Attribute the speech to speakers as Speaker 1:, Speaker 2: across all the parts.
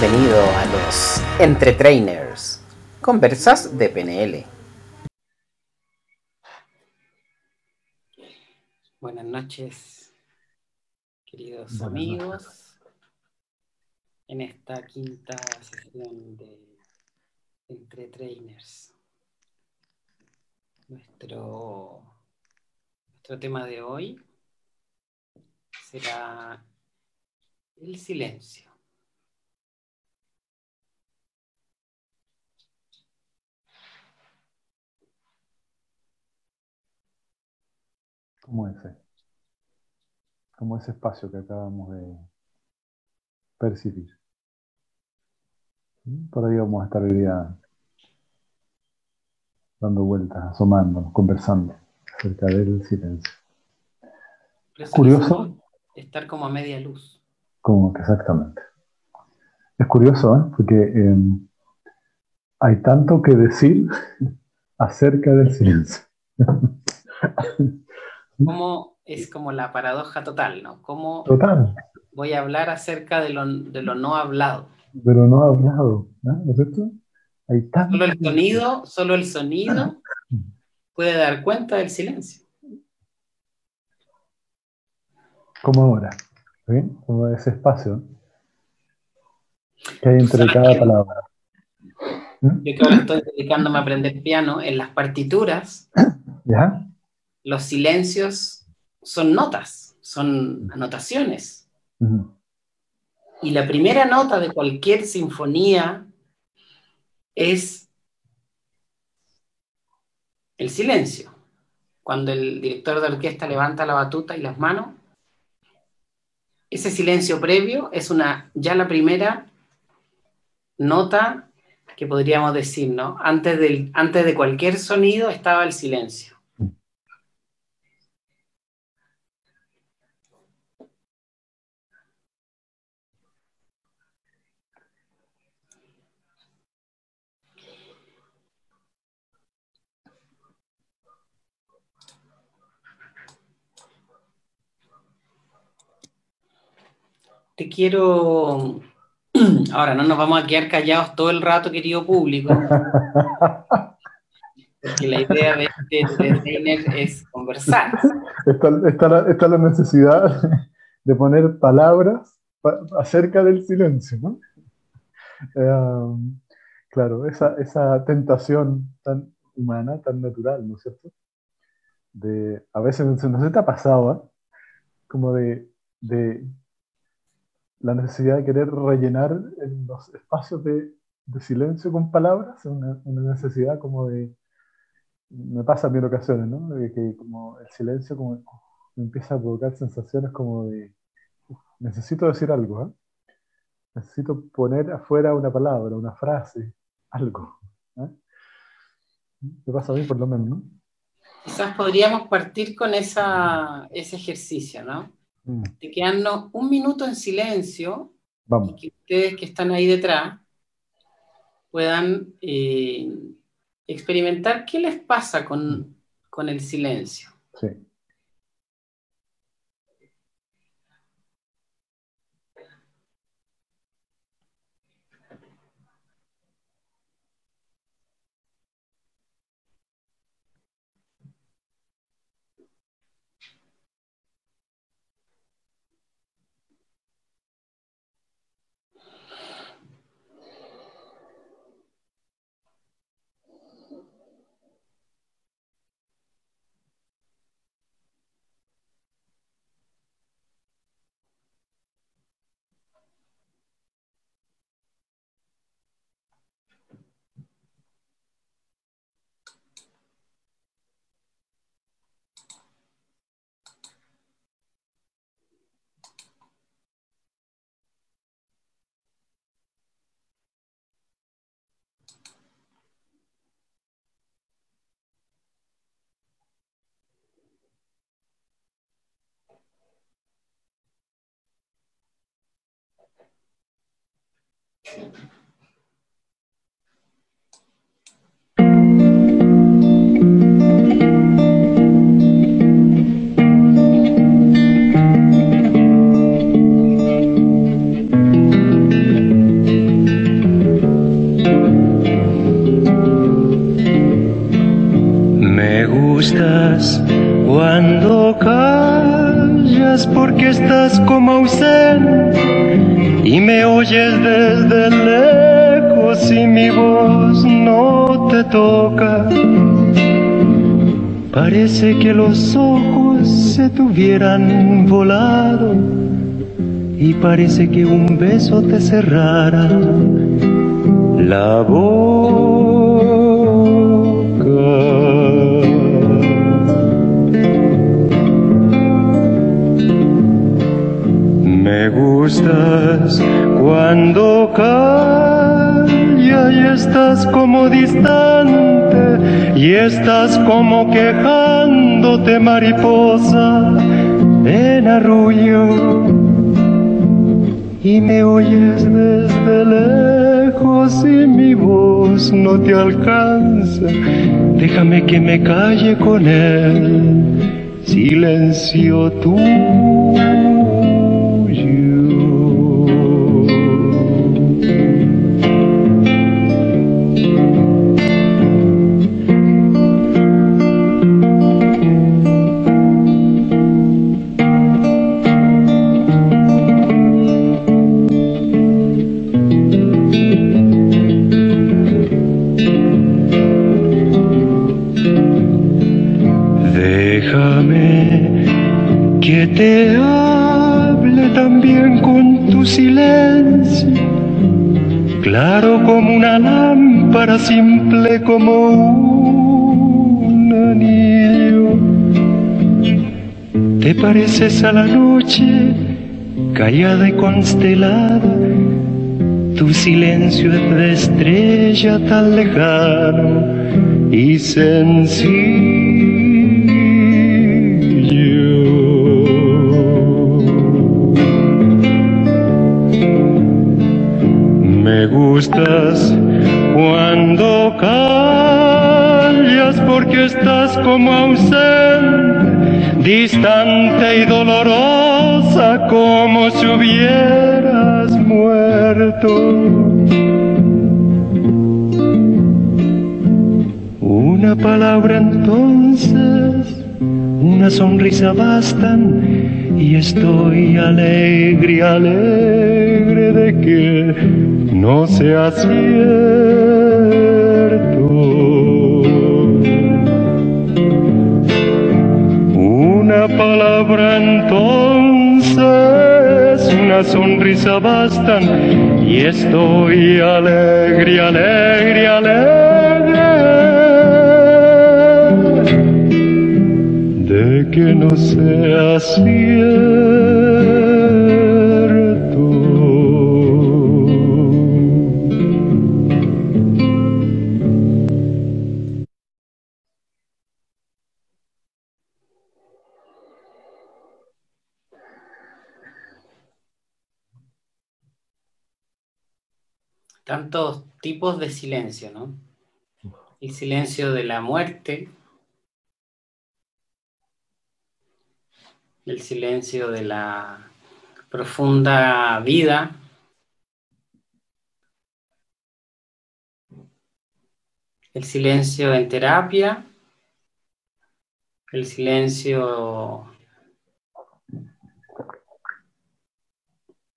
Speaker 1: Bienvenido a los Entre Trainers, conversas de PNL. Buenas noches, queridos amigos, en esta quinta sesión de Entre Trainers. Nuestro, nuestro tema de hoy será el silencio.
Speaker 2: Como ese, como ese espacio que acabamos de percibir. Por ahí vamos a estar hoy día dando vueltas, asomándonos, conversando acerca del silencio.
Speaker 1: Es curioso. Estar como a media luz.
Speaker 2: Como que exactamente. Es curioso, ¿eh? porque em, hay tanto que decir acerca del silencio.
Speaker 1: ¿Cómo es como la paradoja total, ¿no? ¿Cómo
Speaker 2: total.
Speaker 1: voy a hablar acerca de lo, de lo no hablado?
Speaker 2: De lo no hablado, ¿no es cierto?
Speaker 1: Hay tanto solo el sonido, solo el sonido puede dar cuenta del silencio.
Speaker 2: Como ahora, ¿sí? Como ese espacio que hay entre cada palabra.
Speaker 1: ¿Mm? Yo que estoy dedicándome a aprender piano en las partituras.
Speaker 2: ¿Ya?
Speaker 1: Los silencios son notas, son anotaciones. Y la primera nota de cualquier sinfonía es el silencio. Cuando el director de orquesta levanta la batuta y las manos, ese silencio previo es una ya la primera nota que podríamos decir, ¿no? Antes, del, antes de cualquier sonido estaba el silencio. Te quiero... Ahora, no nos vamos a quedar callados todo el rato, querido público. Porque la idea de este es conversar.
Speaker 2: Está, la, necesidad de poner palabras acerca del silencio, ¿no? Eh, claro, esa, tentación tan humana, tan natural, ¿no es cierto? De, a veces se te ha pasado, ¿eh? Como de la necesidad de querer rellenar los espacios de, silencio con palabras, una, una, necesidad como de, me pasa en mil ocasiones, ¿no? Que como el silencio como empieza a provocar sensaciones como de, necesito decir algo, ¿eh? necesito poner afuera una palabra, una frase, algo. ¿eh? Pasa a mí por lo menos, ¿no?
Speaker 1: Quizás podríamos partir con esa, ese ejercicio, ¿no? Mm. de quedarnos un minuto en silencio y que ustedes que están ahí detrás puedan eh, experimentar qué les pasa con, con el silencio. Sí.
Speaker 3: Me gustas cuando caes como ausente y me oyes desde lejos y mi voz no te toca. Parece que los ojos se tuvieran volado y parece que un beso te cerrara la boca. Cuando calla y estás como distante y estás como quejándote mariposa en arrullo y me oyes desde lejos y mi voz no te alcanza. Déjame que me calle con él, silencio tú. Como un anillo. Te pareces a la noche, callada y constelada, tu silencio es de estrella tan lejano y sencillo. Me gustas como ausente, distante y dolorosa como si hubieras muerto. Una palabra entonces, una sonrisa bastan y estoy alegre, alegre de que no sea cierto. Entonces, una sonrisa bastan y estoy alegre, alegre, alegre de que no sea cierto.
Speaker 1: Tipos de silencio, ¿no? El silencio de la muerte, el silencio de la profunda vida, el silencio en terapia, el silencio...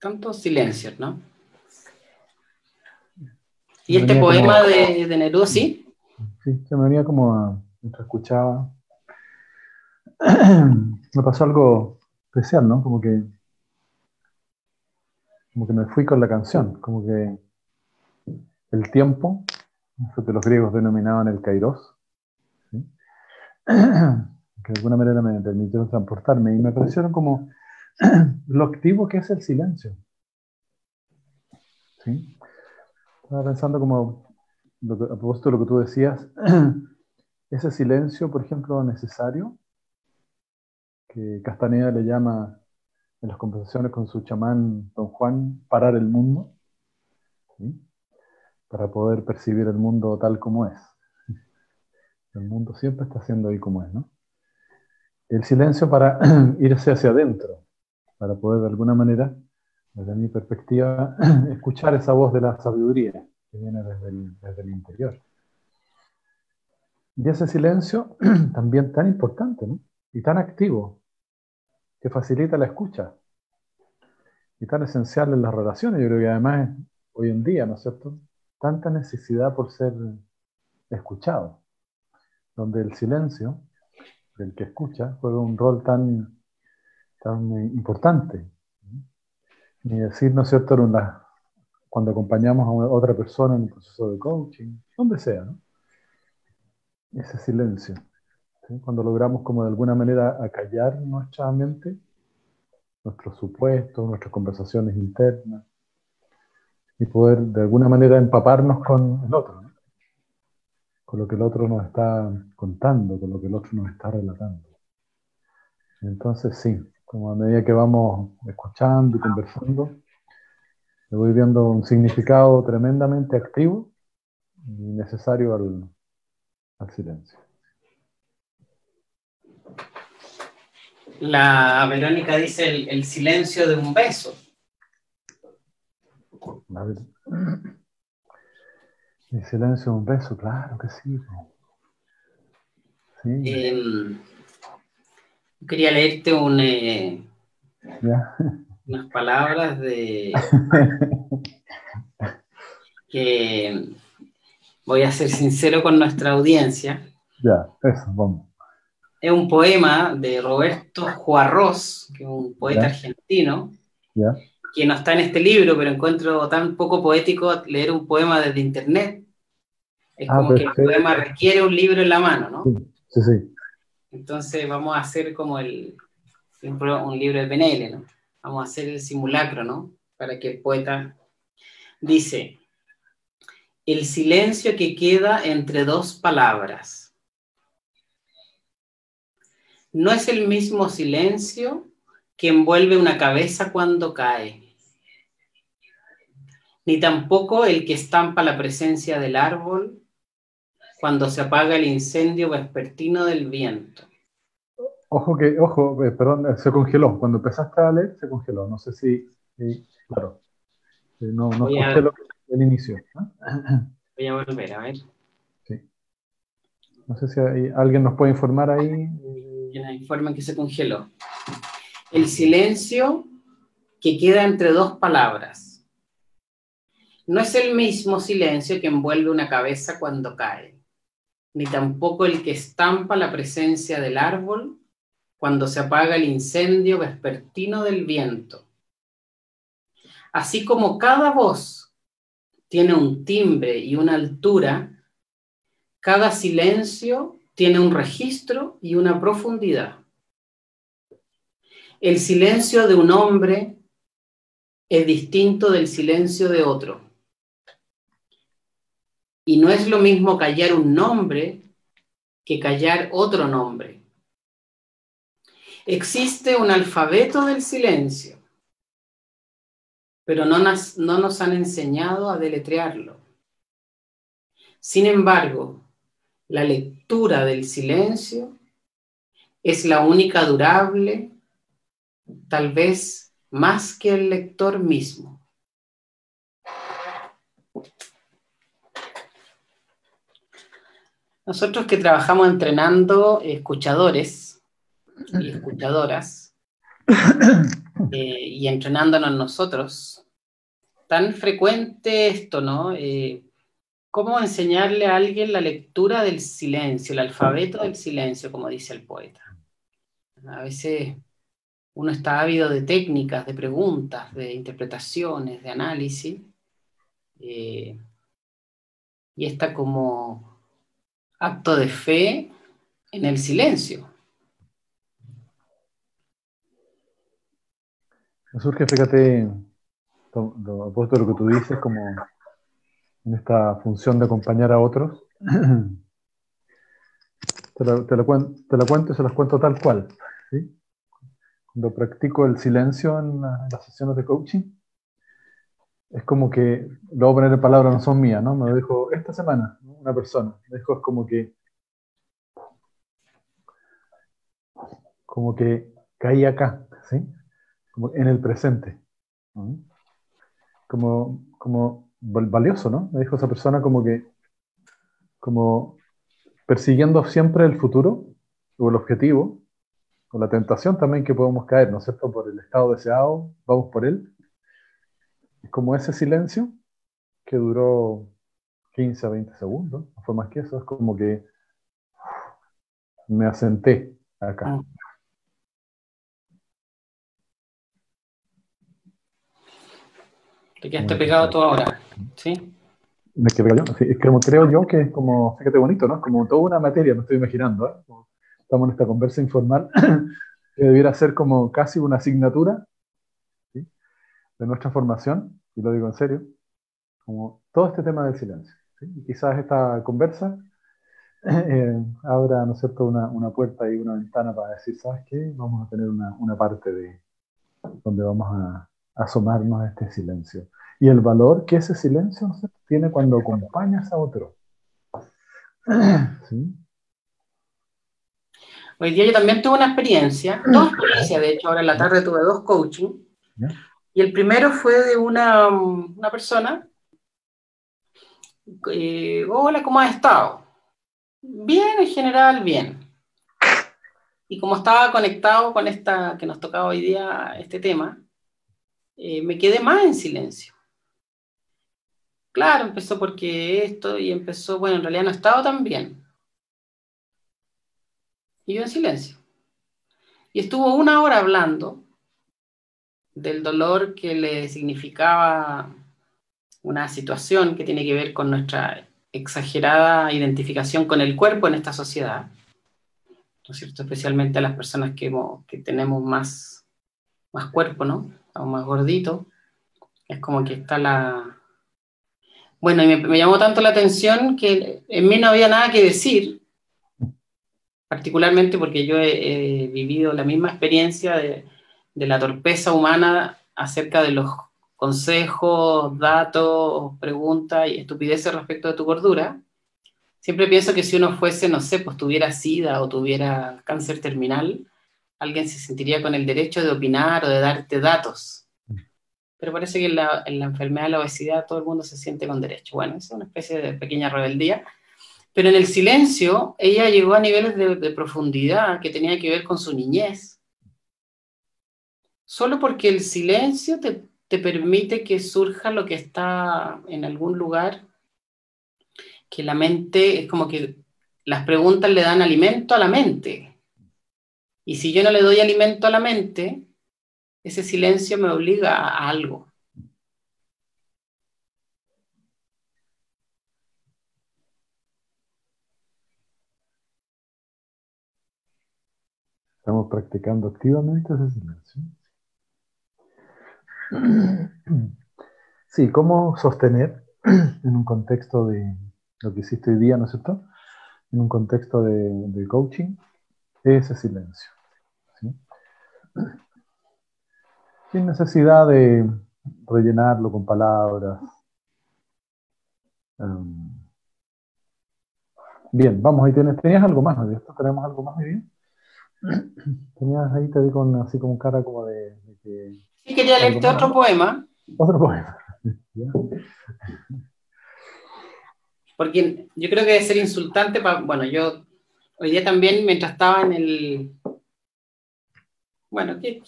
Speaker 1: Tantos silencios, ¿no? ¿Y este poema de, de, Neruda, sí?
Speaker 2: Sí, se me venía como a, mientras escuchaba. me pasó algo especial, ¿no? Como que, como que me fui con la canción, como que el tiempo, eso que los griegos denominaban el kairos, que de alguna manera me permitieron transportarme y me parecieron como lo activo que es el silencio. ¿Sí? Estaba pensando como, a propósito de lo que tú decías, ese silencio, por ejemplo, necesario, que Castaneda le llama en las conversaciones con su chamán Don Juan, parar el mundo, para poder percibir el mundo tal como es. El mundo siempre está siendo ahí como es, ¿no? El silencio para irse hacia adentro, para poder de alguna manera desde mi perspectiva, escuchar esa voz de la sabiduría que viene desde el, interior. Y ese silencio también tan importante y tan activo, que facilita la escucha. y tan esencial en las relaciones. Yo creo que además hoy en día, ¿no es cierto? Tanta necesidad por ser escuchado, donde el silencio del que escucha juega un rol tan, tan importante. Ni decir, ¿no es cierto?, cuando acompañamos a otra persona en un proceso de coaching, donde sea, ¿no? Ese silencio. Cuando logramos como de alguna manera acallar nuestra mente, nuestros supuestos, nuestras conversaciones internas, y poder de alguna manera empaparnos con el otro, con lo que el otro nos está contando, con lo que el otro nos está relatando. Entonces sí, como a medida que vamos escuchando y conversando, le voy viendo un significado tremendamente activo y necesario al, al silencio.
Speaker 1: La Verónica dice el, silencio de un beso.
Speaker 2: El silencio de un beso, claro que sí.
Speaker 1: Em, quería leerte un, eh, unas palabras de que voy a ser sincero con nuestra audiencia.
Speaker 2: Ya, eso, vamos
Speaker 1: es un poema de Roberto Juarros, que es un poeta argentino, que no está en este libro, pero encuentro tan poco poético leer un poema desde internet. Es ah, como que el poema requiere un libro en la mano, ¿no?
Speaker 2: Sí, sí.
Speaker 1: Entonces vamos a hacer como el, un libro de PNL, ¿no? Vamos a hacer el simulacro, ¿no? Para que el poeta dice, el silencio que queda entre dos palabras no es el mismo silencio que envuelve una cabeza cuando cae, ni tampoco el que estampa la presencia del árbol cuando se apaga el incendio vespertino del viento.
Speaker 2: Ojo que, ojo, eh, perdón, se congeló. Cuando empezaste a leer, se congeló. No sé si, claro, eh, no, no congeló el inicio.
Speaker 1: Voy a volver, a ver.
Speaker 2: Sí. No sé si alguien nos puede informar ahí
Speaker 1: informa que se congeló. El silencio que queda entre dos palabras. No es el mismo silencio que envuelve una cabeza cuando cae, ni tampoco el que estampa la presencia del árbol cuando se apaga el incendio vespertino del viento. Así como cada voz tiene un timbre y una altura, cada silencio tiene un registro y una profundidad. El silencio de un hombre es distinto del silencio de otro. Y no es lo mismo callar un nombre que callar otro nombre. Existe un alfabeto del silencio, pero no, no nos han enseñado a deletrearlo. Sin embargo, la lectura del silencio es la única durable, tal vez más que el lector mismo. Nosotros que trabajamos entrenando escuchadores y escuchadoras eh, y entrenándonos nosotros, tan frecuente esto, ¿no? Eh, cómo enseñarle a alguien la lectura del silencio, el alfabeto del silencio, como dice el poeta. A veces uno está ávido de técnicas, de preguntas, de interpretaciones, de análisis, eh, y está como acto de fe en el silencio.
Speaker 2: Me surge, fíjate, lo opuesto lo que tú dices, como en esta función de acompañar a otros. te, lo, te, cuento y se las cuento tal cual. Cuando practico el silencio en, las sesiones de coaching, es como que, a poner en palabras, no son mías, ¿no? Me lo dijo esta semana una persona. Me dijo, es como que, como que caí acá, ¿sí? Como en el presente. Como, como valioso, ¿no? Me dijo esa persona como que, como persiguiendo siempre el futuro o el objetivo, o la tentación también que podemos caer, ¿no es cierto? Por el estado deseado, vamos por él, como ese silencio que duró 15 a 20 segundos, no fue más que eso, es como que me asenté acá. Ah.
Speaker 1: Te quedaste pegado todo ahora, ¿sí?
Speaker 2: Me quedé pegado, sí, es que creo yo que es como, fíjate bonito, ¿no? Es como toda una materia, me estoy imaginando, ¿eh? Estamos en esta conversa informal, que debiera ser como casi una asignatura ¿sí? de nuestra formación, y lo digo en serio, como todo este tema del silencio. ¿Sí? Y quizás esta conversa eh, abra, ¿no es cierto?, una, una, puerta y una ventana para decir, ¿sabes qué? Vamos a tener una, una parte de donde vamos a, asomarnos a este silencio. Y el valor que ese silencio ¿no tiene cuando acompañas a otro.
Speaker 1: ¿Sí? Hoy día yo también tuve una experiencia, dos experiencias, de hecho, ahora en la tarde tuve dos coaching. Y el primero fue de una, una persona, eh, hola, ¿cómo has estado? Bien, en general, bien. Y como estaba conectado con esta que nos tocaba hoy día, este tema, eh, me quedé más en silencio. Claro, empezó porque esto y empezó, bueno, en realidad no estaba tan bien. Y yo en silencio. Y estuvo una hora hablando del dolor que le significaba una situación que tiene que ver con nuestra exagerada identificación con el cuerpo en esta sociedad, ¿no es cierto? Especialmente a las personas que, tenemos más, más cuerpo, ¿no? Estamos más gorditos. Es como que está la... Bueno, y me, llamó tanto la atención que en mí no había nada que decir, particularmente porque yo he, vivido la misma experiencia de, de la torpeza humana acerca de los consejos, datos, preguntas y estupideces respecto de tu gordura, siempre pienso que si uno fuese, no sé, pues tuviera sida o tuviera cáncer terminal, alguien se sentiría con el derecho de opinar o de darte datos. Pero parece que en la, enfermedad de la obesidad todo el mundo se siente con derecho. Bueno, es una especie de pequeña rebeldía. Pero en el silencio, ella llegó a niveles de, de profundidad que tenía que ver con su niñez. Solo porque el silencio te, te permite que surja lo que está en algún lugar, que la mente, es como que las preguntas le dan alimento a la mente. Y si yo no le doy alimento a la mente, ese silencio me obliga a algo.
Speaker 2: Estamos practicando activamente ese silencio. Sí, ¿cómo sostener en un contexto de lo que hiciste hoy día, ¿no es cierto? En un contexto de, coaching, ese silencio. Sin necesidad de rellenarlo con palabras. Um, bien, vamos, ahí tenías algo más, ¿no? ¿Tenemos algo más hoy día? Tenías ahí, te vi con así como cara como de,
Speaker 1: Sí, quería leerte otro poema.
Speaker 2: Otro poema.
Speaker 1: Porque yo creo que debe ser insultante para. Bueno, yo hoy día también, mientras estaba en el. Bueno, ¿qué,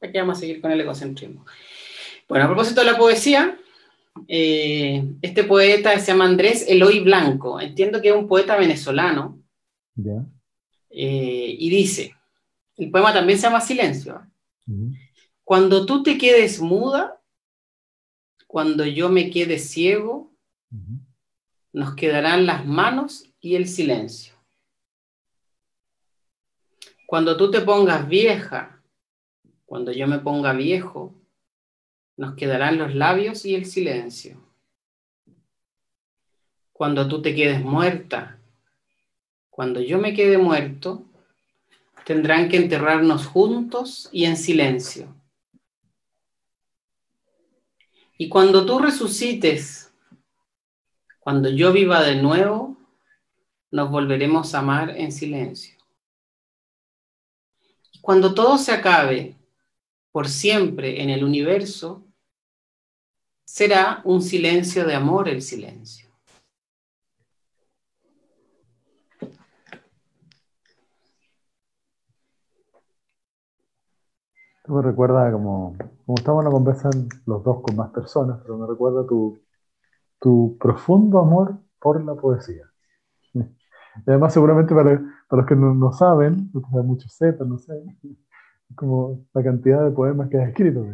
Speaker 1: qué, vamos a seguir con el egocentrismo? Bueno, a propósito de la poesía, eh, este poeta se llama Andrés Eloy Blanco. Entiendo que es un poeta venezolano. Eh, y dice: el poema también se llama Silencio. Cuando tú te quedes muda, cuando yo me quede ciego, nos quedarán las manos y el silencio. Cuando tú te pongas vieja, cuando yo me ponga viejo, nos quedarán los labios y el silencio. Cuando tú te quedes muerta, cuando yo me quede muerto, tendrán que enterrarnos juntos y en silencio. Y cuando tú resucites, cuando yo viva de nuevo, nos volveremos a amar en silencio. Y cuando todo se acabe por siempre en el universo, será un silencio de amor el silencio.
Speaker 2: Me recuerda como, como estamos en una conversa los dos con más personas, pero me recuerda tu, tu profundo amor por la poesía. Y además, seguramente para, para los que no, no saben, muchos sepan, no sé, como la cantidad de poemas que has escrito.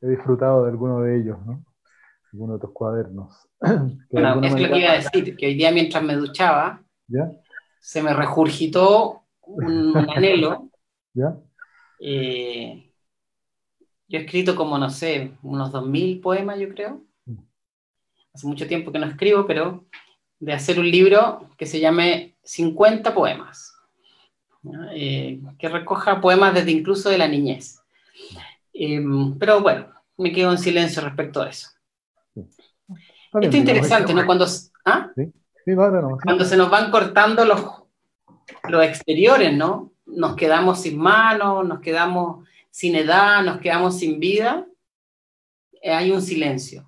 Speaker 2: He disfrutado de alguno de ellos, ¿no? Alguno de tus cuadernos.
Speaker 1: Bueno, es lo que iba a decir, que hoy día mientras me duchaba, se me regurgitó un, anhelo.
Speaker 2: ¿Ya?
Speaker 1: Eh, yo he escrito como, no sé, unos 2.000 poemas, yo creo. Mm. Hace mucho tiempo que no escribo, pero de hacer un libro que se llame 50 poemas, eh, que recoja poemas desde incluso de la niñez. Em, pero bueno, me quedo en silencio respecto a eso. Esto es interesante, ¿no? Cuando, ¿ah? Cuando se nos van cortando los, los exteriores, ¿no? Nos quedamos sin manos, nos quedamos sin edad, nos quedamos sin vida, eh, hay un silencio.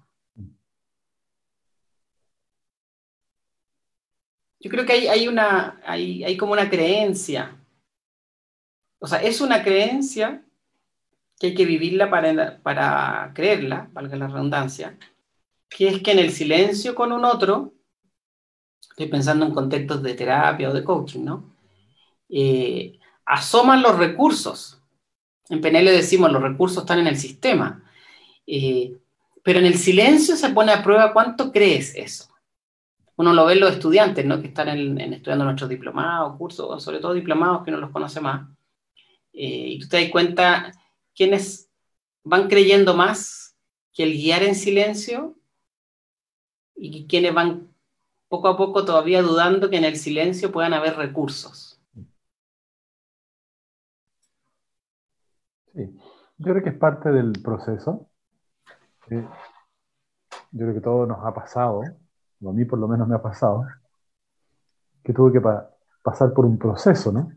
Speaker 1: Yo creo que hay, una, hay, como una creencia. O sea, es una creencia que hay que vivirla para, para creerla, valga la redundancia, que es que en el silencio con un otro, estoy pensando en contextos de terapia o de coaching, ¿no? Eh, asoman los recursos. En PNL decimos los recursos están en el sistema. Eh, pero en el silencio se pone a prueba cuánto crees eso uno lo ve en los estudiantes, ¿no? Que están en, estudiando nuestros diplomados, cursos, sobre todo diplomados que no los conoce más. Eh, y tú te das cuenta quiénes van creyendo más que el guiar en silencio y quienes van poco a poco todavía dudando que en el silencio puedan haber recursos.
Speaker 2: Sí, yo creo que es parte del proceso. yo creo que todo nos ha pasado a mí por lo menos me ha pasado, que tuve que pasar por un proceso, ¿no?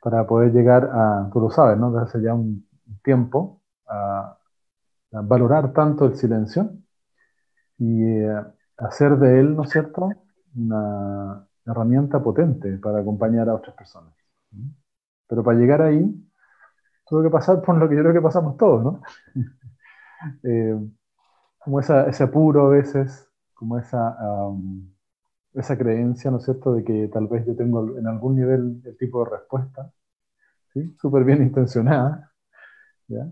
Speaker 2: Para poder llegar a, tú lo sabes, ¿no? Desde hace ya un tiempo, a, valorar tanto el silencio y eh, hacer de él, ¿no es cierto?, una herramienta potente para acompañar a otras personas. Pero para llegar ahí, tuve que pasar por lo que yo creo que pasamos todos, ¿no? Eh, como ese apuro a veces como esa, esa creencia, ¿no es cierto?, de que tal vez yo tengo en algún nivel el tipo de respuesta, ¿sí? Súper bien intencionada, ¿ya?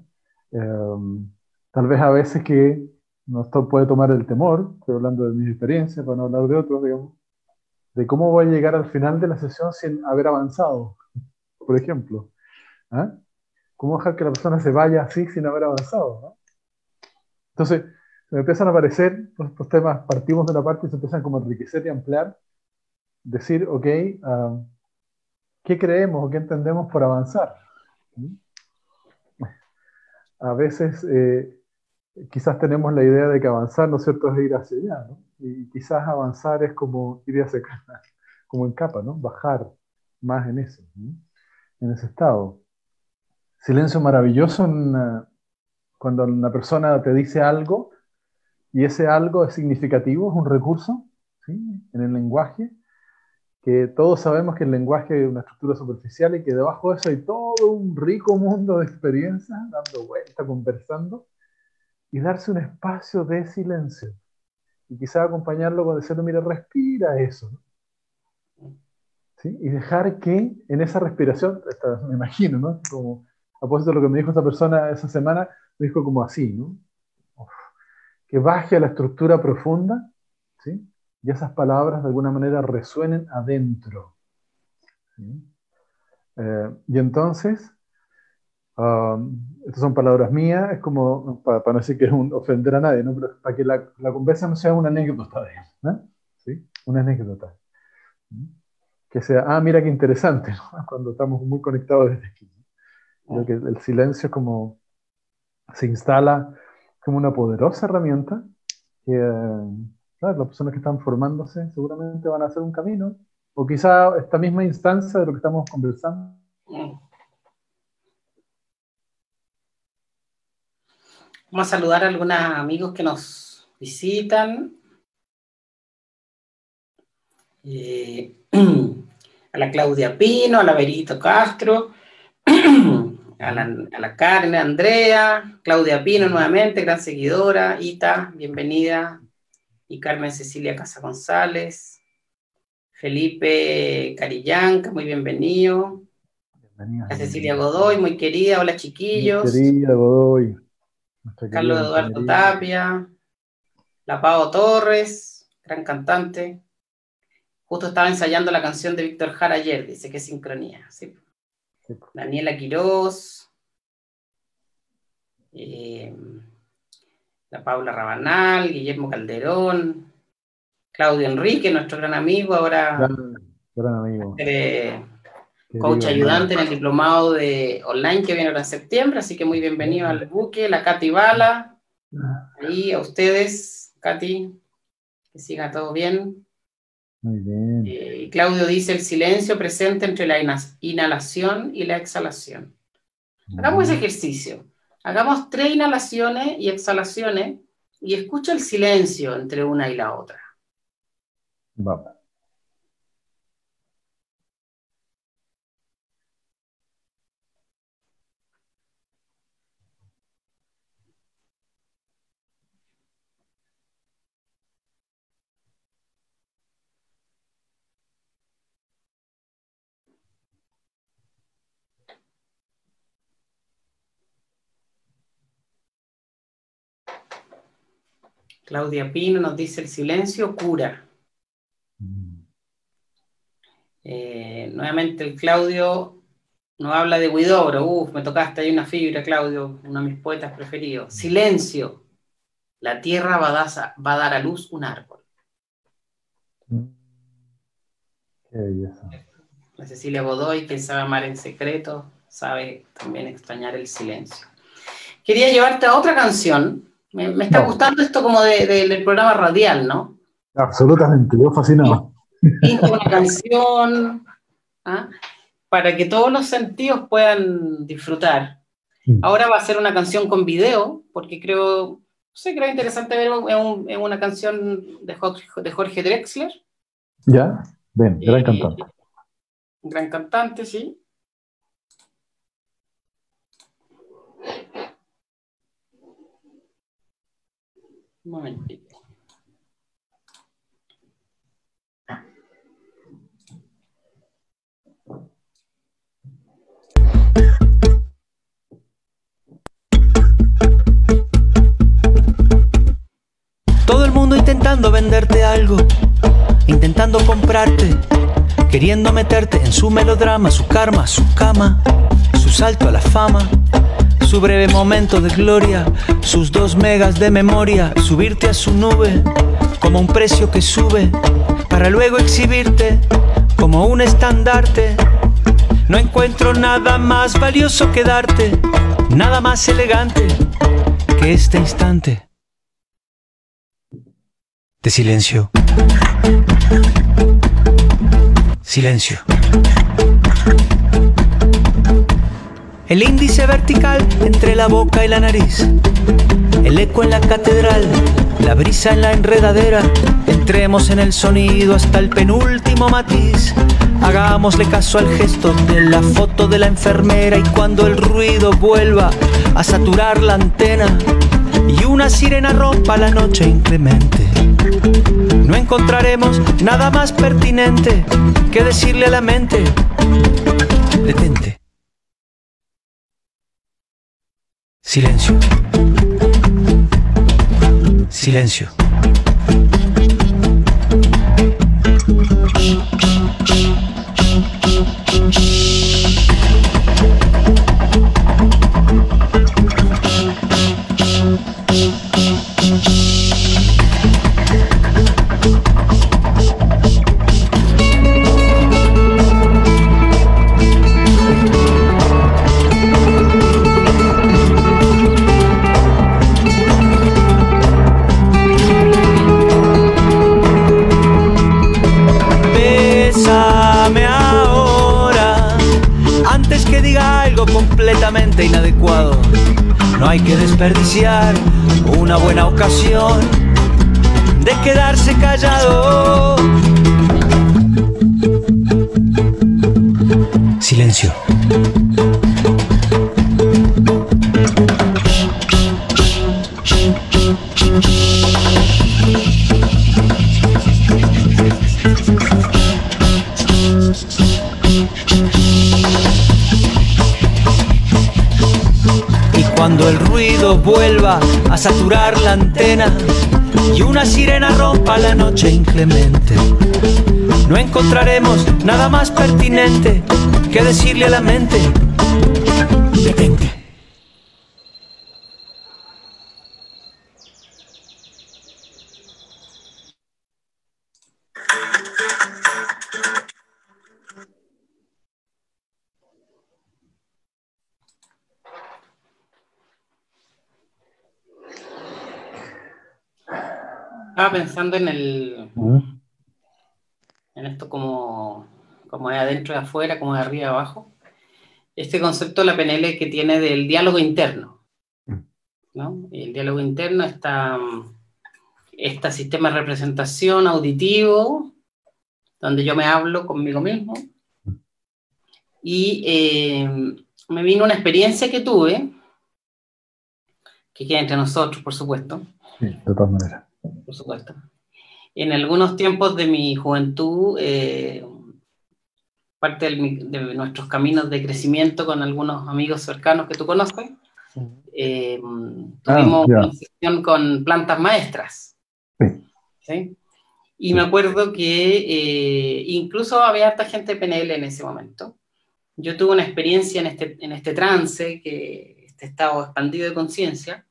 Speaker 2: Em, tal vez a veces que no puede tomar el temor, estoy hablando de mis experiencias, para no hablar de otros, digamos, de cómo voy a llegar al final de la sesión sin haber avanzado, por ejemplo. ¿ah? ¿Cómo dejar que la persona se vaya así sin haber avanzado? Entonces, me empiezan a aparecer estos temas, partimos de la parte y se empiezan como a enriquecer y ampliar, decir, ok, ah, ¿qué creemos o qué entendemos por avanzar? A veces eh, quizás tenemos la idea de que avanzar, ¿no es cierto?, es ir hacia allá, ¿no? Y quizás avanzar es como ir hacia acá, como en capa, ¿no? Bajar más en eso, en ese estado. Silencio maravilloso cuando una persona te dice algo y ese algo es significativo, es un recurso en el lenguaje, que todos sabemos que el lenguaje es una estructura superficial y que debajo de eso hay todo un rico mundo de experiencias, dando vuelta, conversando, y darse un espacio de silencio. Y quizá acompañarlo con decirle, mira, respira eso. ¿Sí? Y dejar que en esa respiración, me imagino, ¿no? Como propósito lo que me dijo esta persona esa semana, me dijo como así, ¿no? que baje a la estructura profunda, ¿sí? y esas palabras de alguna manera resuenen adentro. Eh, y entonces, um, estas son palabras mías, es como, para, no decir que es ofender a nadie, ¿no? pero para que la, conversa no sea una anécdota de ¿Sí? Una anécdota. Que sea, ah, mira qué interesante, cuando estamos muy conectados desde aquí. El silencio como se instala como una poderosa herramienta que las personas que están formándose seguramente van a hacer un camino, o quizá esta misma instancia de lo que estamos conversando.
Speaker 1: Vamos a saludar a algunos amigos que nos visitan. Eh, a la Claudia Pino, a la Berito Castro, A la, a la Karen, Andrea, Claudia Pino nuevamente, gran seguidora, Ita, bienvenida, y Carmen Cecilia Casa González, Felipe Carillanca, muy bienvenido. A Cecilia Godoy, muy querida, hola chiquillos.
Speaker 2: querida Godoy.
Speaker 1: Carlos Eduardo Tapia, La Pavo Torres, gran cantante. Justo estaba ensayando la canción de Víctor Jara ayer, dice que sincronía. Daniela Quirós, eh, la Paula Rabanal, Guillermo Calderón, Claudio Enrique, nuestro gran amigo, ahora
Speaker 2: gran, amigo.
Speaker 1: coach ayudante en el diplomado de online que viene ahora en septiembre, así que muy bienvenido al buque, la Katy Bala, y a ustedes, Katy, que siga todo bien.
Speaker 2: Muy bien.
Speaker 1: Eh, Claudio dice el silencio presente entre la inhalación y la exhalación. Hagamos ese ejercicio. Hagamos tres inhalaciones y exhalaciones y escucha el silencio entre una y la otra.
Speaker 2: Vamos.
Speaker 1: Claudia Pino nos dice el silencio cura. Eh, nuevamente el Claudio nos habla de Huidobro. Uf, me tocaste ahí una fibra, Claudio, uno de mis poetas preferidos. Silencio. La tierra va a, dar a luz un árbol.
Speaker 2: Qué belleza.
Speaker 1: La Cecilia Godoy, quien sabe amar en secreto, sabe también extrañar el silencio. Quería llevarte a otra canción me, está gustando esto como del programa radial, ¿no?
Speaker 2: Absolutamente, yo fascinado.
Speaker 1: una canción ¿ah? para que todos los sentidos puedan disfrutar. Ahora va a ser una canción con video, porque creo, no sé, creo interesante ver en, una canción de Jorge, de Jorge Drexler.
Speaker 2: Ya, ven, gran cantante.
Speaker 1: Gran cantante, sí. Momentito.
Speaker 4: Todo el mundo intentando venderte algo, intentando comprarte, queriendo meterte en su melodrama, su karma, su cama, su salto a la fama su breve momento de gloria, sus dos megas de memoria, subirte a su nube como un precio que sube, para luego exhibirte como un estandarte. No encuentro nada más valioso que darte, nada más elegante que este instante de silencio. Silencio. El índice vertical entre la boca y la nariz. El eco en la catedral, la brisa en la enredadera. Entremos en el sonido hasta el penúltimo matiz. Hagámosle caso al gesto de la foto de la enfermera y cuando el ruido vuelva a saturar la antena y una sirena rompa la noche inclemente. No encontraremos nada más pertinente que decirle a la mente, detente. Silencio. Silencio. Hay que desperdiciar una buena ocasión de quedarse callado. Vuelva a saturar la antena y una sirena rompa la noche inclemente. No encontraremos nada más pertinente que decirle a la mente, detente.
Speaker 1: Estaba pensando en el. En esto como, como de adentro y afuera, como de arriba y abajo. Este concepto de la PNL que tiene del diálogo interno. ¿no? El diálogo interno está. Este sistema de representación auditivo, donde yo me hablo conmigo mismo. Y eh, me vino una experiencia que tuve, que queda entre nosotros, por supuesto.
Speaker 2: Sí, de todas maneras
Speaker 1: por supuesto. En algunos tiempos de mi juventud, eh, parte de, nuestros caminos de crecimiento con algunos amigos cercanos que tú conoces, eh, tuvimos ah, una sesión con plantas maestras. Sí. Y me acuerdo que eh, incluso había harta gente de PNL en ese momento. Yo tuve una experiencia en este, en este trance, que, este estado expandido de conciencia,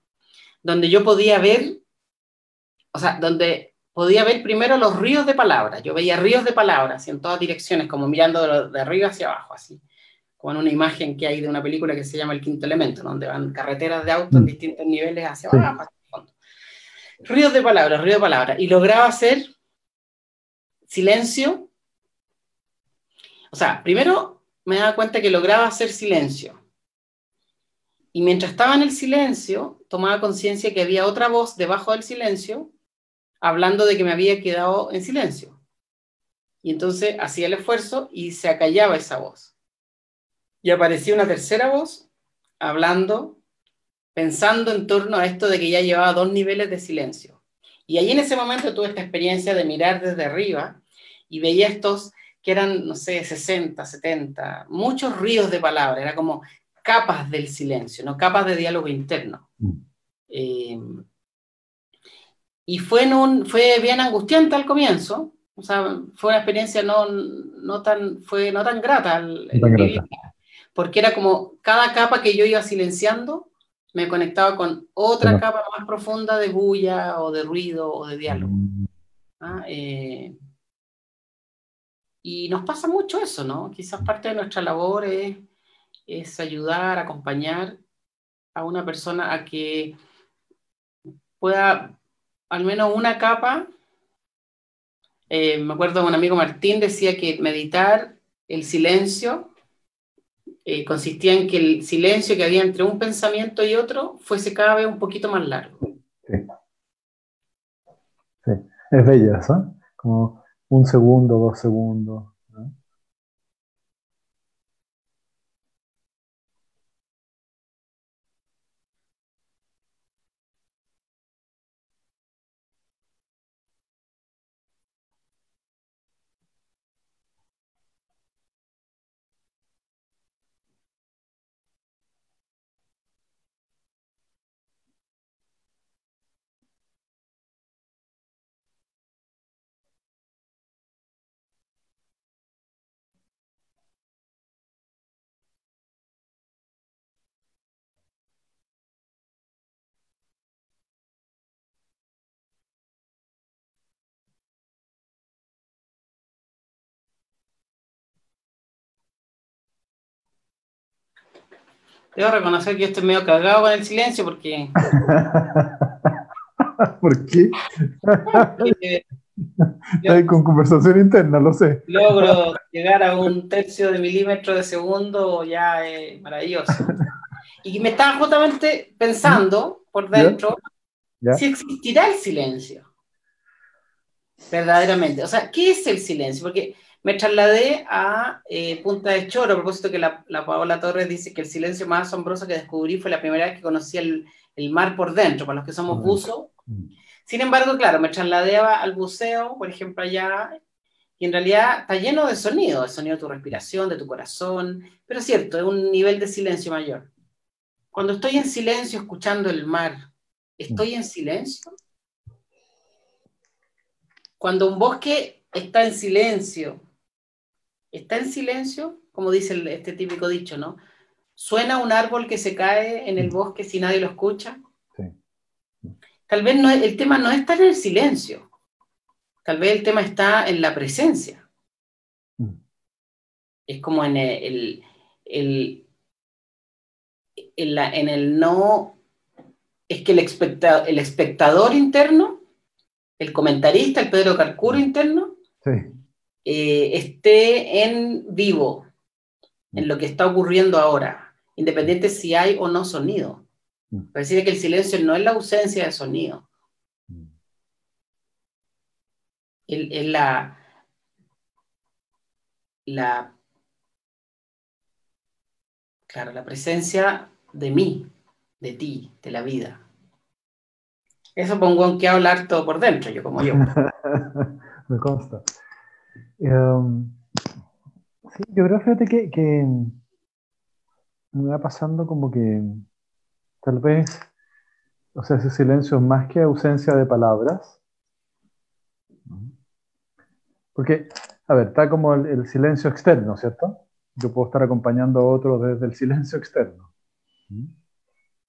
Speaker 1: donde yo podía ver o sea, donde podía ver primero los ríos de palabras. Yo veía ríos de palabras en todas direcciones, como mirando de, arriba hacia abajo, así. Como en una imagen que hay de una película que se llama El Quinto Elemento, donde van carreteras de autos en mm. distintos niveles hacia abajo, hacia el fondo. Ríos de palabras, ríos de palabras. Y lograba hacer silencio. O sea, primero me daba cuenta que lograba hacer silencio. Y mientras estaba en el silencio, tomaba conciencia que había otra voz debajo del silencio hablando de que me había quedado en silencio. Y entonces hacía el esfuerzo y se acallaba esa voz. Y aparecía una tercera voz hablando, pensando en torno a esto de que ya llevaba dos niveles de silencio. Y ahí en ese momento tuve esta experiencia de mirar desde arriba y veía estos que eran, no sé, 60, 70, muchos ríos de palabras, era como capas del silencio, no capas de diálogo interno. Mm. Eh, y fue, en un, fue bien angustiante al comienzo, o sea, fue una experiencia no, no, tan, fue no tan grata, porque era como cada capa que yo iba silenciando me conectaba con otra capa más profunda de bulla o de ruido o de diálogo. Mm. ¿ah? Eh, y nos pasa mucho eso, ¿no? Quizás parte de nuestra labor es, es ayudar, acompañar a una persona a que pueda al menos una capa. Eh, me acuerdo un amigo Martín decía que meditar el silencio eh, consistía en que el silencio que había entre un pensamiento y otro fuese cada vez un poquito más largo. Sí.
Speaker 2: sí. Es bella, ¿eh? Como un segundo, dos segundos.
Speaker 1: Debo reconocer que yo estoy medio cagado con el silencio porque.
Speaker 2: ¿Por qué? Estoy con conversación interna, lo sé.
Speaker 1: Logro llegar a un tercio de milímetro de segundo, ya es maravilloso. Y me estaba justamente pensando por dentro si existirá el silencio. Verdaderamente. O sea, ¿qué es el silencio? Porque me trasladé a eh, Punta de Choro, a propósito que la, Paola Torres dice que el silencio más asombroso que descubrí fue la primera vez que conocí el, mar por dentro, para los que somos buzos. Sin embargo, claro, me trasladé al buceo, por ejemplo, allá, y en realidad está lleno de sonido, el sonido de tu respiración, de tu corazón, pero es cierto, es un nivel de silencio mayor. Cuando estoy en silencio escuchando el mar, ¿Estoy en silencio? Cuando un bosque está en silencio, está en silencio, como dice este típico dicho, ¿no? ¿Suena un árbol que se cae en el bosque si nadie lo escucha? Tal vez no, el tema no está en el silencio, tal vez el tema está en la presencia. Mm. Es como en el, el, en, el no, es que el, el espectador interno, el comentarista, el Pedro Carcuro interno, eh, esté en vivo, en lo que está ocurriendo ahora, independiente si hay o no sonido. Mm. Parece que el silencio no es la ausencia de sonido. Mm. Es la, la, claro, la presencia de mí, de ti, de la vida. Eso pongo en que hablar todo por dentro, yo como yo.
Speaker 2: Me consta. Em, sí, yo creo, fíjate que, me va pasando como que Tal vez, o sea, ese silencio es más que ausencia de palabras. Porque, a ver, está como el, silencio externo, ¿cierto? Yo puedo estar acompañando a otro desde el silencio externo.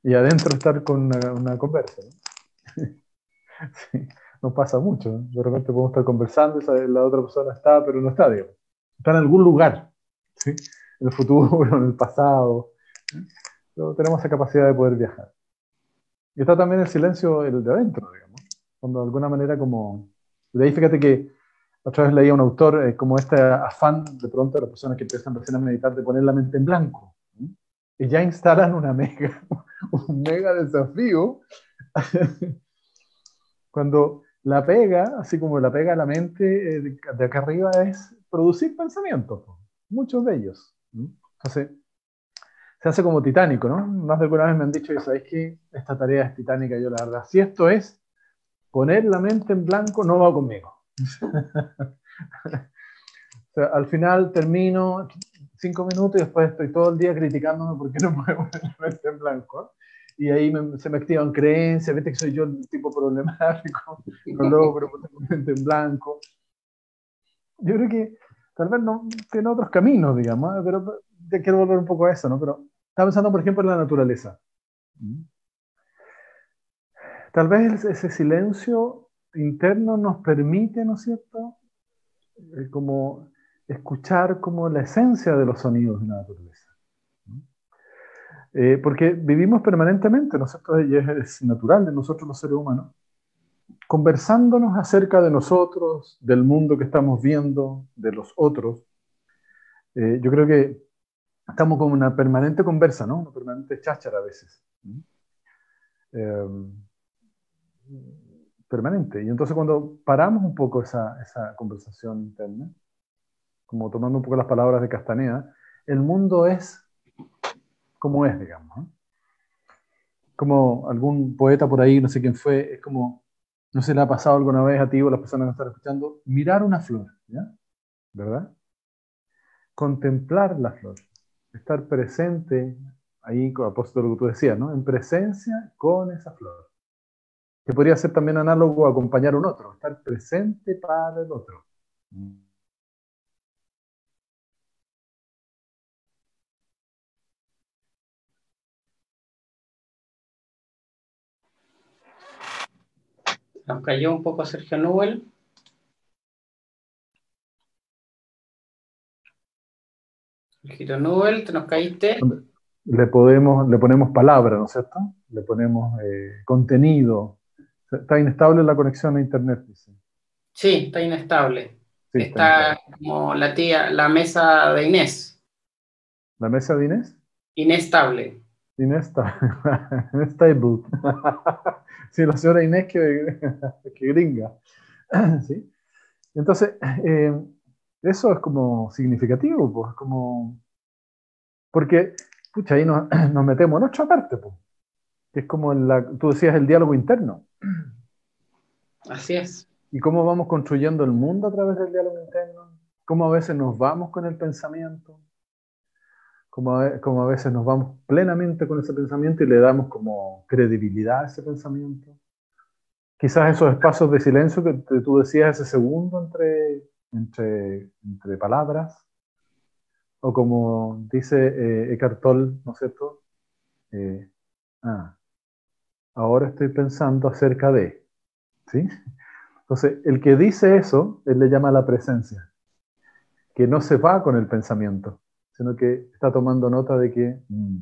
Speaker 2: Y adentro estar con una, conversa. ¿no? sí, no pasa mucho. De repente podemos estar conversando y la otra persona está, pero no está, digamos. Está en algún lugar. ¿sí? En el futuro, en el pasado tenemos esa capacidad de poder viajar. Y está también el silencio el de adentro, digamos. Cuando de alguna manera como... De ahí fíjate que otra vez leía un autor eh, como este afán de pronto de las personas que empiezan recién a meditar de poner la mente en blanco. Y ya instalan una mega, un mega desafío. Cuando la pega, así como la pega a la mente eh, de acá arriba, es producir pensamientos, muchos de ellos. Entonces, se hace como titánico, ¿no? Más de alguna vez me han dicho que sabéis que esta tarea es titánica, yo la verdad, si esto es poner la mente en blanco, no va conmigo. al final termino cinco minutos y después estoy todo el día criticándome porque no puedo poner la mente en blanco. Y ahí se me activan creencias, viste que soy yo el tipo problemático, no logro mente en blanco. Yo creo que tal vez no tiene otros caminos, digamos, ¿eh? pero te quiero volver un poco a eso, ¿no? Pero estaba pensando, por ejemplo, en la naturaleza. Tal vez ese silencio interno nos permite, ¿no es cierto?, eh, como escuchar como la esencia de los sonidos de la naturaleza. Eh, porque vivimos permanentemente, ¿no es cierto?, y es, natural de nosotros los seres humanos, conversándonos acerca de nosotros, del mundo que estamos viendo, de los otros. Eh, yo creo que estamos como una permanente conversa, ¿no? Una permanente cháchara a veces. Em, permanente. Y entonces cuando paramos un poco esa, esa, conversación interna, como tomando un poco las palabras de Castaneda, el mundo es como es, digamos. Como algún poeta por ahí, no sé quién fue, es como, no sé, le ha pasado alguna vez a ti o a las personas que están escuchando, mirar una flor, ¿ya? ¿Verdad? Contemplar la flor estar presente ahí, a propósito de lo que tú decías, ¿no? En presencia con esa flor. Que podría ser también análogo a acompañar a un otro, estar presente para el otro.
Speaker 1: Nos cayó un poco Sergio Nubel. Giro Nubel, te nos caíste.
Speaker 2: Le, podemos, le ponemos palabra, ¿no es cierto? Le ponemos eh, contenido. Está inestable la conexión a internet, dice.
Speaker 1: Sí, está inestable. está, como la tía, la mesa de Inés.
Speaker 2: ¿La mesa de Inés?
Speaker 1: Inestable.
Speaker 2: Inestable. Inestable. sí, la señora Inés que, que gringa. ¿Sí? Entonces, eh, eso es como significativo, pues, como... Porque, pucha, ahí nos, metemos en otra parte, pues. Que es como, la, tú decías, el diálogo interno.
Speaker 1: Así es.
Speaker 2: ¿Y cómo vamos construyendo el mundo a través del diálogo interno? ¿Cómo a veces nos vamos con el pensamiento? Como a, como a veces nos vamos plenamente con ese pensamiento y le damos como credibilidad a ese pensamiento. Quizás esos espacios de silencio que tú decías, ese segundo entre, entre, entre palabras, o como dice eh, Eckhart Tolle, ¿no es cierto? Eh, ah, ahora estoy pensando acerca de, ¿sí? Entonces, el que dice eso, él le llama la presencia, que no se va con el pensamiento, sino que está tomando nota de que mm,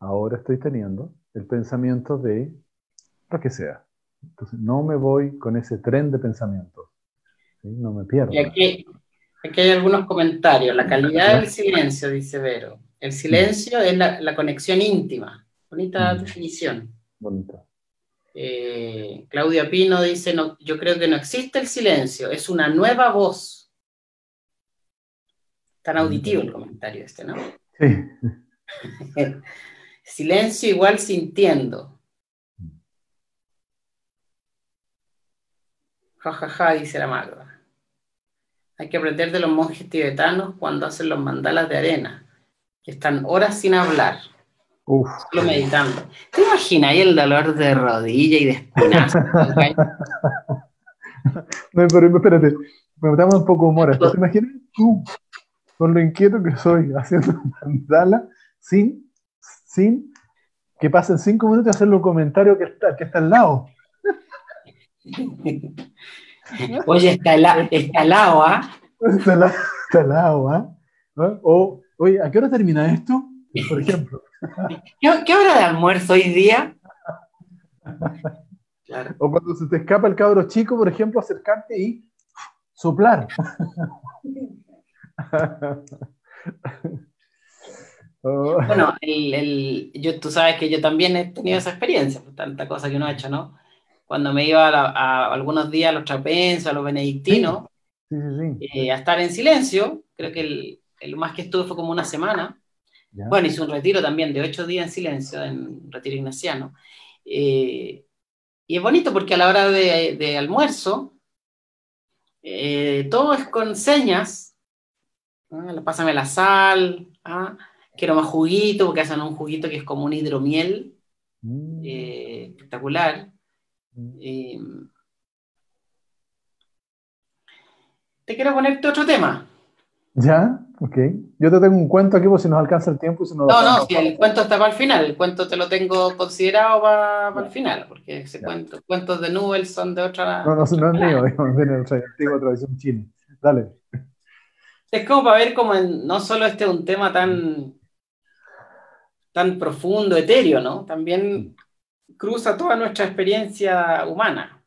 Speaker 2: ahora estoy teniendo el pensamiento de lo que sea. Entonces, no me voy con ese tren de pensamiento, no me pierdo.
Speaker 1: Y aquí, aquí, hay algunos comentarios. La calidad del silencio, dice Vero. El silencio es la, conexión íntima. Bonita mm. definición. Bonita. Eh, Claudia Pino dice, no, yo creo que no existe el silencio, es una nueva voz. Tan auditivo el comentario este, ¿no? Sí. silencio igual sintiendo. Ja, ja, ja, dice la Magda. Hay que aprender de los monjes tibetanos cuando hacen los mandalas de arena, que están horas sin hablar. Solo meditando. ¿Te imaginas ahí el dolor de rodilla y de espinazo?
Speaker 2: no, pero espérate, me metamos un poco de humor. ¿Te imaginas tú, con lo inquieto que soy, haciendo mandala sin, sin que pasen cinco minutos y hacer los comentarios que está, que está al lado?
Speaker 1: Oye, está al lado, ¿ah?
Speaker 2: Está, al lado, ¿ah? O, oye, ¿a qué hora termina esto? Por ejemplo.
Speaker 1: ¿Qué, hora de almuerzo hoy día?
Speaker 2: O cuando se te escapa el cabro chico, por ejemplo, acercarte y soplar.
Speaker 1: Bueno, el, yo, tú sabes que yo también he tenido esa experiencia, pues, tanta cosa que uno ha hecho, ¿no? Cuando me iba a, algunos días a los trapenses, a los benedictinos, eh, a estar en silencio, creo que el, el, más que estuve fue como una semana, bueno, hice un retiro también de ocho días en silencio, en un retiro ignaciano. Eh, y es bonito porque a la hora de, almuerzo, eh, todo es con señas. Pásame la sal, ¿ah? quiero más juguito, porque hacen un juguito que es como un hidromiel, mm. eh, espectacular. Mm. te quiero ponerte otro tema.
Speaker 2: ¿Ya? Ok. Yo te tengo un cuento aquí por si nos alcanza el tiempo.
Speaker 1: no, no, si el cuento está para el final. El cuento te lo tengo considerado para, el final, porque ese cuento, cuentos de Nubel son de otra.
Speaker 2: No, no, no es mío, digamos, de otra antigua tradición china. Dale.
Speaker 1: Es como para ver cómo no solo este es un tema tan, tan profundo, etéreo, ¿no? También cruza toda nuestra experiencia humana.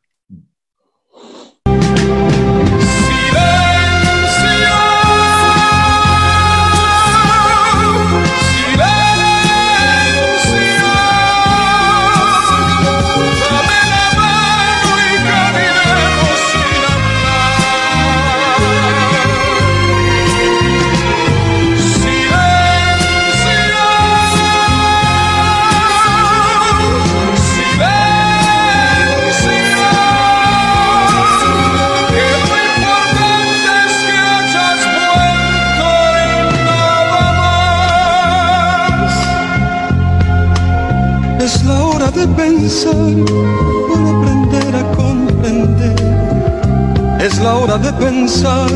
Speaker 5: Hora de pensar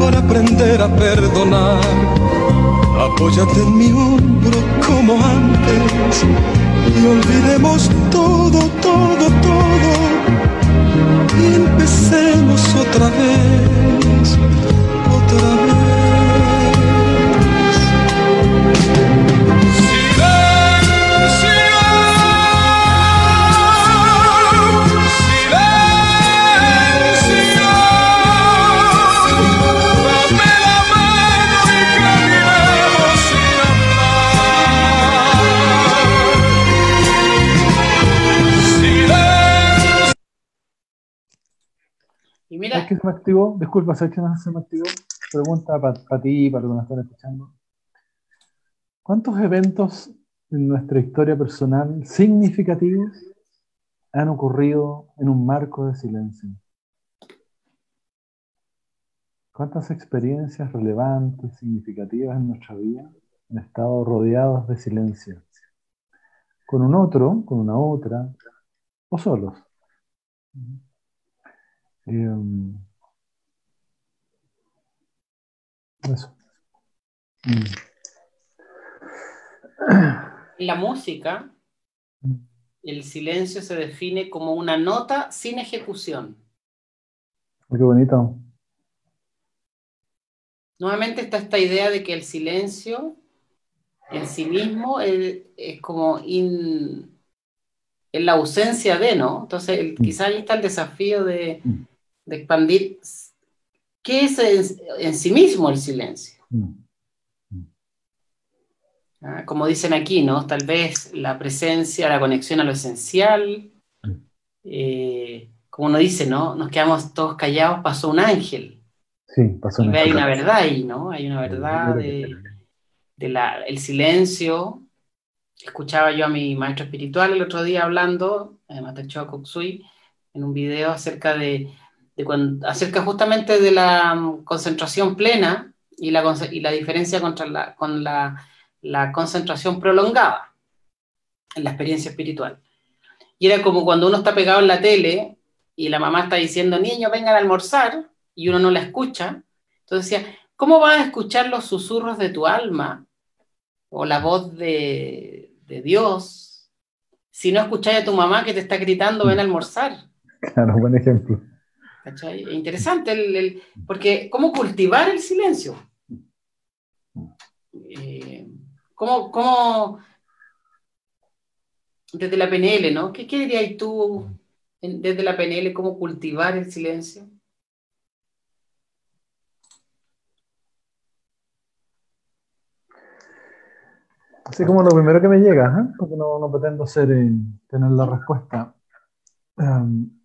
Speaker 5: para aprender a perdonar. Apóyate en mi hombro como antes y olvidemos todo, todo, todo. Y empecemos otra vez, otra vez.
Speaker 2: ¿Sabes qué se me activó? Disculpa, ¿sabes qué se me activó? Pregunta para ti, para los que nos están escuchando. ¿Cuántos eventos en nuestra historia personal significativos han ocurrido en un marco de silencio? ¿Cuántas experiencias relevantes, significativas en nuestra vida en estado rodeados de silencio, con un otro, con una otra, o solos. Eso.
Speaker 1: Mm. La música, mm. el silencio se define como una nota sin ejecución.
Speaker 2: Qué bonito.
Speaker 1: Nuevamente está esta idea de que el silencio en sí mismo es, como in, en la ausencia de, ¿no? Entonces, mm. quizás ahí está el desafío de, de expandir qué es en, sí mismo el silencio. Ah, como dicen aquí, ¿no? Tal vez la presencia, la conexión a lo esencial. Eh, como uno dice, ¿no? Nos quedamos todos callados, pasó un ángel.
Speaker 2: Sí, pasó
Speaker 1: un ángel. Hay una verdad ahí, ¿no? Hay una verdad de, el silencio. Escuchaba yo a mi maestro espiritual el otro día hablando, Matecho Koksui, en un video acerca de, acerca justamente de la mm, concentración plena y la, y la diferencia contra la, con la la concentración prolongada en la experiencia espiritual. Y era como cuando uno está pegado en la tele y la mamá está diciendo, niños, vengan a almorzar, y uno no la escucha. Entonces decía, ¿cómo vas a escuchar los susurros de tu alma o la voz de, Dios si no escucháis a tu mamá que te está gritando, ven a almorzar?
Speaker 2: Claro, buen ejemplo.
Speaker 1: Interesante, porque ¿cómo cultivar el silencio? Eh, ¿Cómo, cómo desde la PNL, ¿no? ¿Qué, qué dirías tú desde la PNL, cómo cultivar el silencio?
Speaker 2: Así como lo primero que me llega, ¿eh? porque no, no, pretendo ser, eh, tener la respuesta. Em,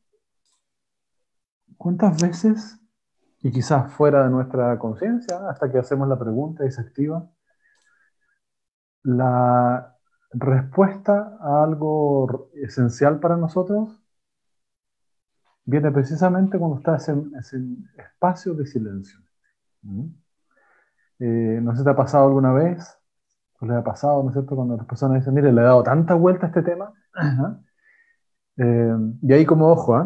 Speaker 2: ¿Cuántas veces, y quizás fuera de nuestra conciencia, hasta que hacemos la pregunta y se activa, la respuesta a algo esencial para nosotros viene precisamente cuando está ese, ese espacio de silencio. ¿Mm? Eh, ¿No se te ha pasado alguna vez? ¿O le ha pasado, no es cierto? Cuando las personas dicen, mire, le he dado tanta vuelta a este tema. Eh, y ahí como ojo, ¿eh?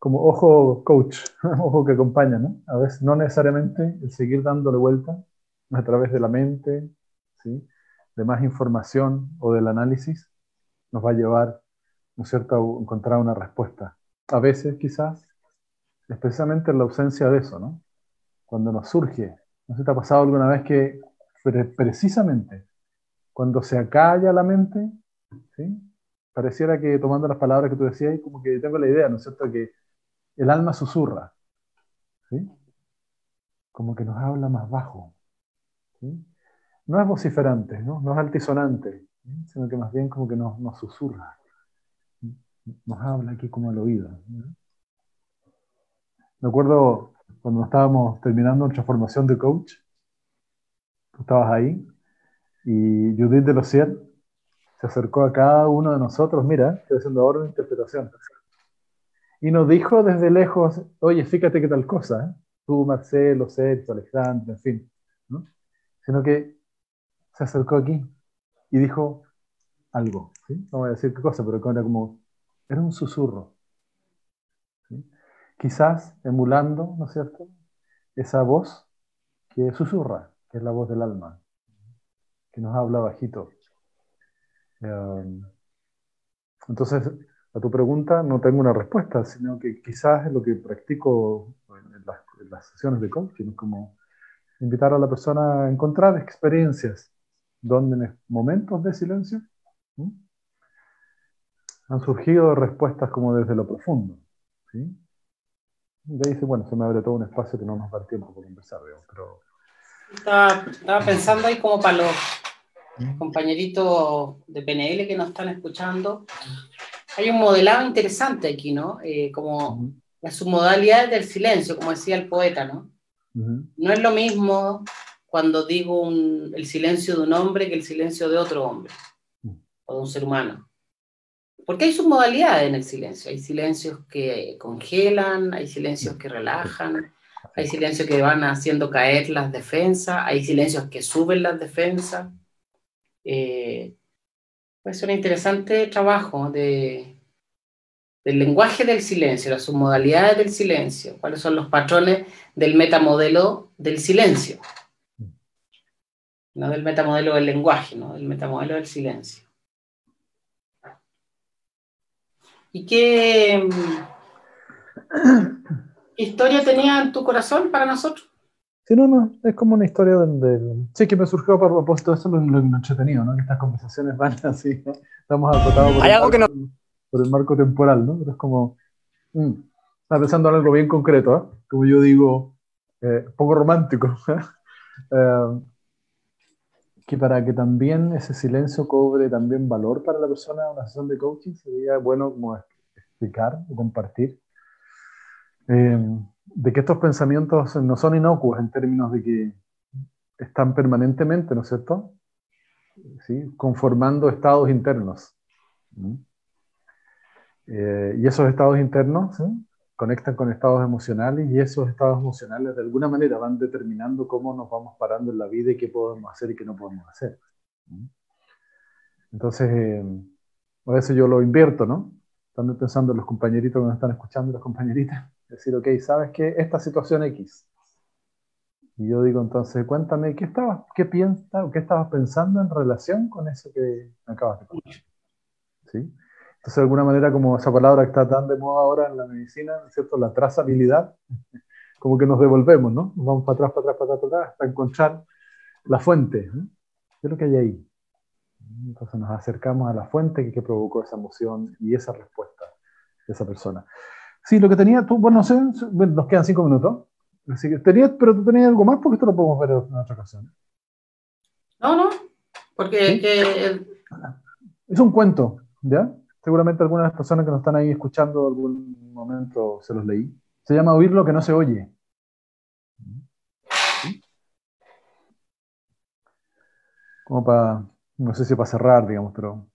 Speaker 2: Como ojo coach, ojo que acompaña, ¿no? A veces no necesariamente el seguir dándole vuelta a través de la mente, de más información o del análisis, nos va a llevar, ¿no es cierto?, a encontrar una respuesta. A veces, quizás, es precisamente la ausencia de eso, ¿no? Cuando nos surge, ¿no se te ha pasado alguna vez que precisamente cuando se acalla la mente, ¿sí? pareciera que tomando las palabras que tú decías, como que tengo la idea, ¿no es cierto?, que el alma susurra, ¿sí? como que nos habla más bajo. ¿sí? no es vociferante, no, no es altisonante, sino que más bien como que nos, susurra, nos habla aquí como al oído. Me acuerdo cuando estábamos terminando nuestra formación de coach, tú estabas ahí, y Judith de los se acercó a cada uno de nosotros, mira, estoy haciendo ahora una interpretación, y nos dijo desde lejos, oye, fíjate qué tal cosa, ¿eh? tú, Marcelo, Sergio, Alejandro, en fin, ¿no? sino que se acercó aquí y dijo algo. ¿sí? No voy a decir qué cosa, pero era como, era un susurro. Quizás emulando, ¿no es cierto?, esa voz que susurra, que es la voz del alma, que nos habla bajito. Em, entonces, a tu pregunta no tengo una respuesta, sino que quizás es lo que practico en las, en las sesiones de coaching, como invitar a la persona a encontrar experiencias donde en momentos de silencio han surgido respuestas como desde lo profundo. ¿sí? Y ahí dice, bueno, se me abre todo un espacio que no nos da el tiempo por conversar, pero...
Speaker 1: Estaba, pensando ahí como para los compañeritos de PNL que nos están escuchando, hay un modelado interesante aquí, ¿no? Eh, como la submodalidad del silencio, como decía el poeta, ¿no? No es lo mismo cuando digo el silencio de un hombre que el silencio de otro hombre o de un ser humano. Porque hay submodalidades en el silencio. Hay silencios que congelan, hay silencios que relajan, Hay silencios que van haciendo caer las defensas, hay silencios que suben las defensas. Eh, es un interesante trabajo de, del lenguaje del silencio, las submodalidades del silencio, cuáles son los patrones del metamodelo del silencio. No del metamodelo del lenguaje, no del metamodelo del silencio. ¿Y qué, historia tenía en tu corazón para nosotros?
Speaker 2: Sí, no, no, es como una historia donde... Sí, que me surgió a propósito eso lo, lo, entretenido, ¿no? Estas conversaciones van así, estamos acotados por,
Speaker 6: algo que no...
Speaker 2: por el marco temporal, ¿no? Pero es como... Mm, está pensando en algo bien concreto, ¿eh? Como yo digo, eh, poco romántico. eh, que para que también ese silencio cobre también valor para la persona en una sesión de coaching, sería bueno como explicar o compartir eh, de que estos pensamientos no son inocuos en términos de que están permanentemente, ¿no es cierto? ¿Sí? Conformando estados internos. Eh, y esos estados internos conectan con estados emocionales y esos estados emocionales de alguna manera van determinando cómo nos vamos parando en la vida y qué podemos hacer y qué no podemos hacer. Entonces, eh, a veces yo lo invierto, ¿no? También pensando en los compañeritos que me están escuchando, las compañeritas, decir, ok, ¿sabes qué? Esta situación X. Y yo digo entonces, cuéntame, ¿qué, estabas, qué piensas qué estabas pensando en relación con eso que acabas de contar? ¿Sí? Entonces, de alguna manera, como esa palabra que está tan de moda ahora en la medicina, ¿cierto? La trazabilidad, como que nos devolvemos, ¿no? Vamos para atrás, para atrás, para atrás, para atrás, hasta encontrar la fuente. ¿eh? ¿Qué es lo que hay ahí? Entonces nos acercamos a la fuente que, provocó esa emoción y esa respuesta de esa persona. Sí, lo que tenía tú, bueno, no sé, nos quedan cinco minutos. Así que tenías, pero tú tenías algo más porque esto lo podemos ver en otra ocasión.
Speaker 1: No, no, porque
Speaker 2: es un cuento, ¿ya? seguramente algunas de las personas que nos están ahí escuchando algún momento se los leí. Se llama Oír lo que no se oye. Como para, no sé si para cerrar, digamos, pero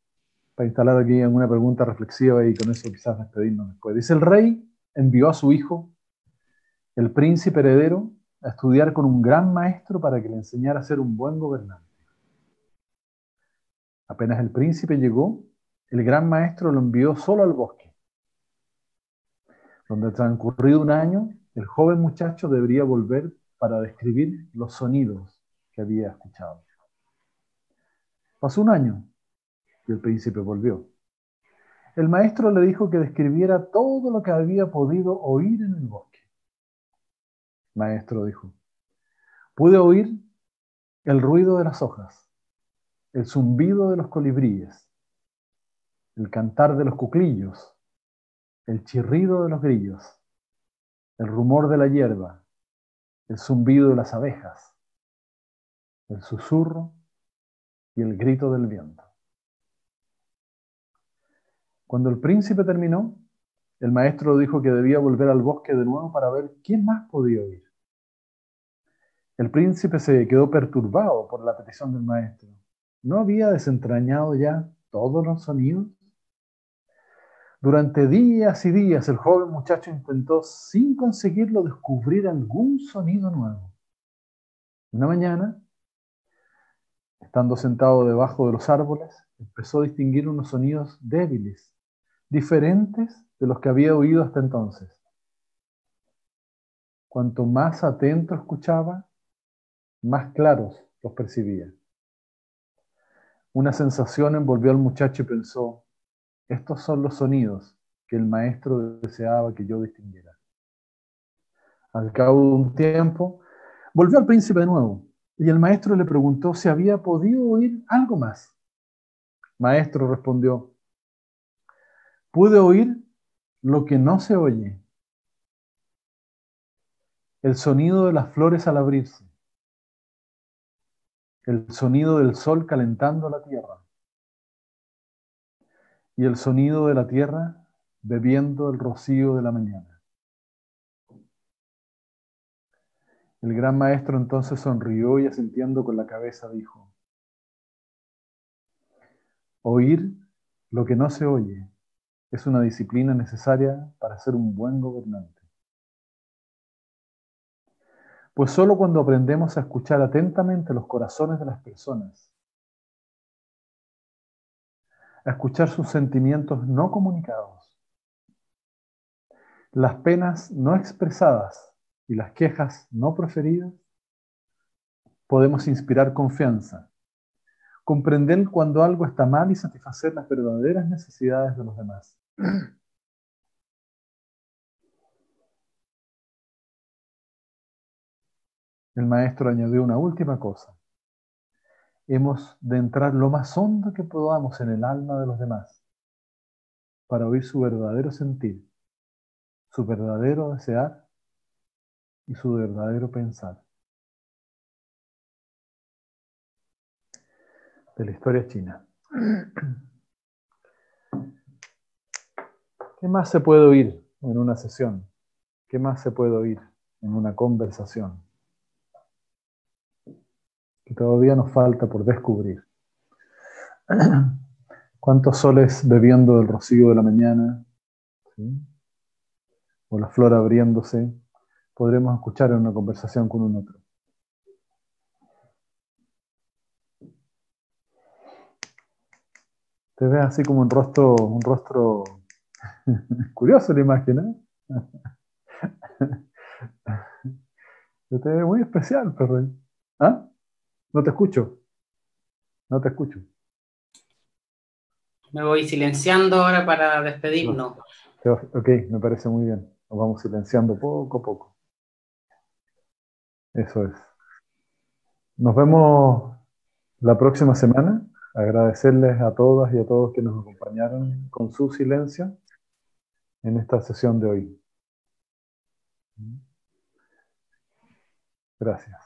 Speaker 2: para instalar aquí alguna pregunta reflexiva y con eso quizás despedirnos después. Dice, el rey envió a su hijo, el príncipe heredero, a estudiar con un gran maestro para que le enseñara a ser un buen gobernante. Apenas el príncipe llegó, el gran maestro lo envió solo al bosque, donde transcurrido un año, el joven muchacho debería volver para describir los sonidos que había escuchado. Pasó un año y el príncipe volvió. El maestro le dijo que describiera todo lo que había podido oír en el bosque. Maestro dijo, pude oír el ruido de las hojas, el zumbido de los colibríes, el cantar de los cuclillos, el chirrido de los grillos, el rumor de la hierba, el zumbido de las abejas, el susurro y el grito del viento. Cuando el príncipe terminó, el maestro dijo que debía volver al bosque de nuevo para ver quién más podía oír. El príncipe se quedó perturbado por la petición del maestro. ¿No había desentrañado ya todos los sonidos? Durante días y días el joven muchacho intentó, sin conseguirlo, descubrir algún sonido nuevo. Una mañana, estando sentado debajo de los árboles, empezó a distinguir unos sonidos débiles, diferentes de los que había oído hasta entonces. Cuanto más atento escuchaba, más claros los percibía. Una sensación envolvió al muchacho y pensó, estos son los sonidos que el maestro deseaba que yo distinguiera. Al cabo de un tiempo, volvió al príncipe de nuevo y el maestro le preguntó si había podido oír algo más. Maestro respondió, pude oír lo que no se oye, el sonido de las flores al abrirse, el sonido del sol calentando la tierra, y el sonido de la tierra bebiendo el rocío de la mañana. El gran maestro entonces sonrió y asintiendo con la cabeza dijo, oír lo que no se oye es una disciplina necesaria para ser un buen gobernante. Pues solo cuando aprendemos a escuchar atentamente los corazones de las personas, a escuchar sus sentimientos no comunicados, las penas no expresadas y las quejas no proferidas, podemos inspirar confianza, comprender cuando algo está mal y satisfacer las verdaderas necesidades de los demás. El maestro añadió una última cosa. Hemos de entrar lo más hondo que podamos en el alma de los demás para oír su verdadero sentir, su verdadero desear y su verdadero pensar. De la historia china. ¿Qué más se puede oír en una sesión? ¿Qué más se puede oír en una conversación? que todavía nos falta por descubrir. ¿Cuántos soles bebiendo del rocío de la mañana? O la flor abriéndose, podremos escuchar en una conversación con un otro. Te ves así como un rostro, un rostro curioso la imagen, ¿eh? Te ve muy especial, perro. ¿Ah? No te escucho. No te escucho.
Speaker 1: Me voy silenciando ahora para despedirnos.
Speaker 2: Ok, me parece muy bien. Nos vamos silenciando poco a poco. Eso es. Nos vemos la próxima semana. Agradecerles a todas y a todos que nos acompañaron con su silencio en esta sesión de hoy. Gracias.